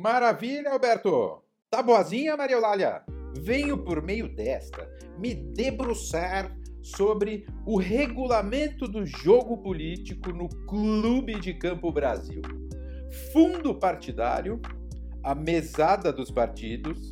Maravilha, Alberto! Tá boazinha, Maria Eulália? Venho por meio desta me debruçar sobre o regulamento do jogo político no Clube de Campo Brasil. Fundo partidário, a mesada dos partidos,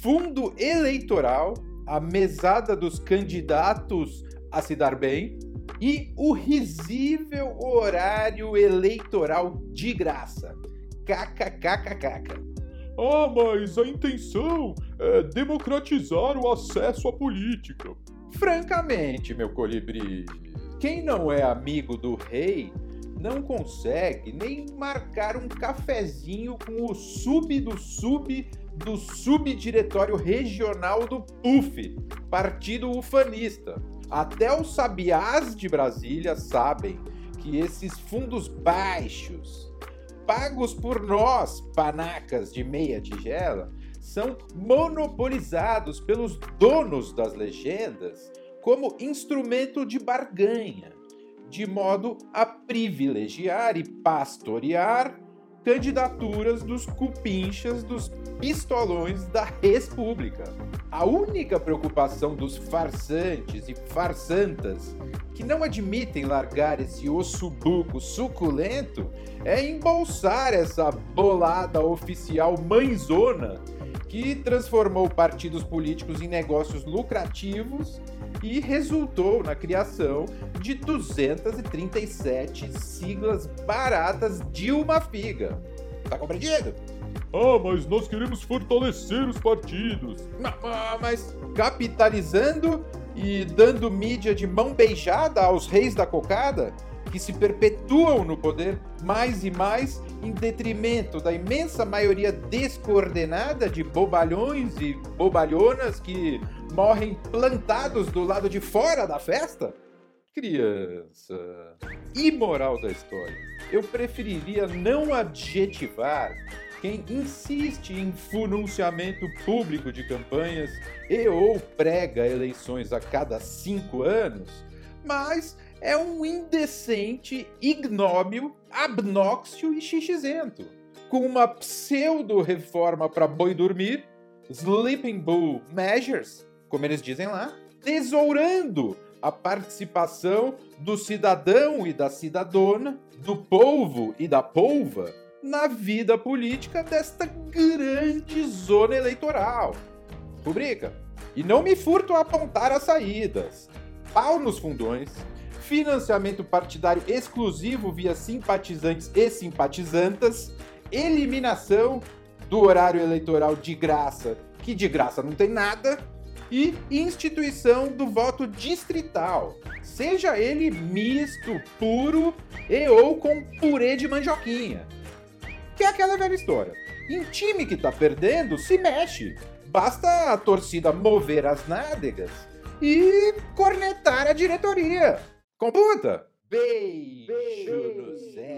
fundo eleitoral, a mesada dos candidatos a se dar bem e o risível horário eleitoral de graça. KKKKK. Ah, mas a intenção é democratizar o acesso à política. Francamente, meu colibri, quem não é amigo do rei não consegue nem marcar um cafezinho com o sub do sub do subdiretório regional do PUF, Partido Ufanista. Até os sabiás de Brasília sabem que esses fundos baixos, pagos por nós, panacas de meia tigela, são monopolizados pelos donos das legendas como instrumento de barganha, de modo a privilegiar e pastorear candidaturas dos cupinchas dos pistolões da República. A única preocupação dos farsantes e farsantas que não admitem largar esse osso buco suculento é embolsar essa bolada oficial mãezona que transformou partidos políticos em negócios lucrativos e resultou na criação de 237 siglas baratas de uma figa. Tá compreendido? Ah, mas nós queremos fortalecer os partidos. Mas capitalizando e dando mídia de mão beijada aos reis da cocada, que se perpetuam no poder mais e mais em detrimento da imensa maioria descoordenada de bobalhões e bobalhonas que morrem plantados do lado de fora da festa? Criança. Imoral da história. Eu preferiria não adjetivar quem insiste em fununciamento público de campanhas e ou prega eleições a cada cinco anos, mas é um indecente, ignóbil, abnóxio e xixizento, com uma pseudo-reforma para boi dormir, sleeping bull measures, como eles dizem lá, tesourando a participação do cidadão e da cidadona, do povo e da polva na vida política desta grande zona eleitoral. Rubrica. E não me furto a apontar as saídas. Pau nos fundões, financiamento partidário exclusivo via simpatizantes e simpatizantas, eliminação do horário eleitoral de graça, que de graça não tem nada, e instituição do voto distrital, seja ele misto, puro e ou com purê de mandioquinha. Que é aquela velha história. Em time que tá perdendo, se mexe. Basta a torcida mover as nádegas e cornetar a diretoria. Computa! Beijo, Beijo no cérebro.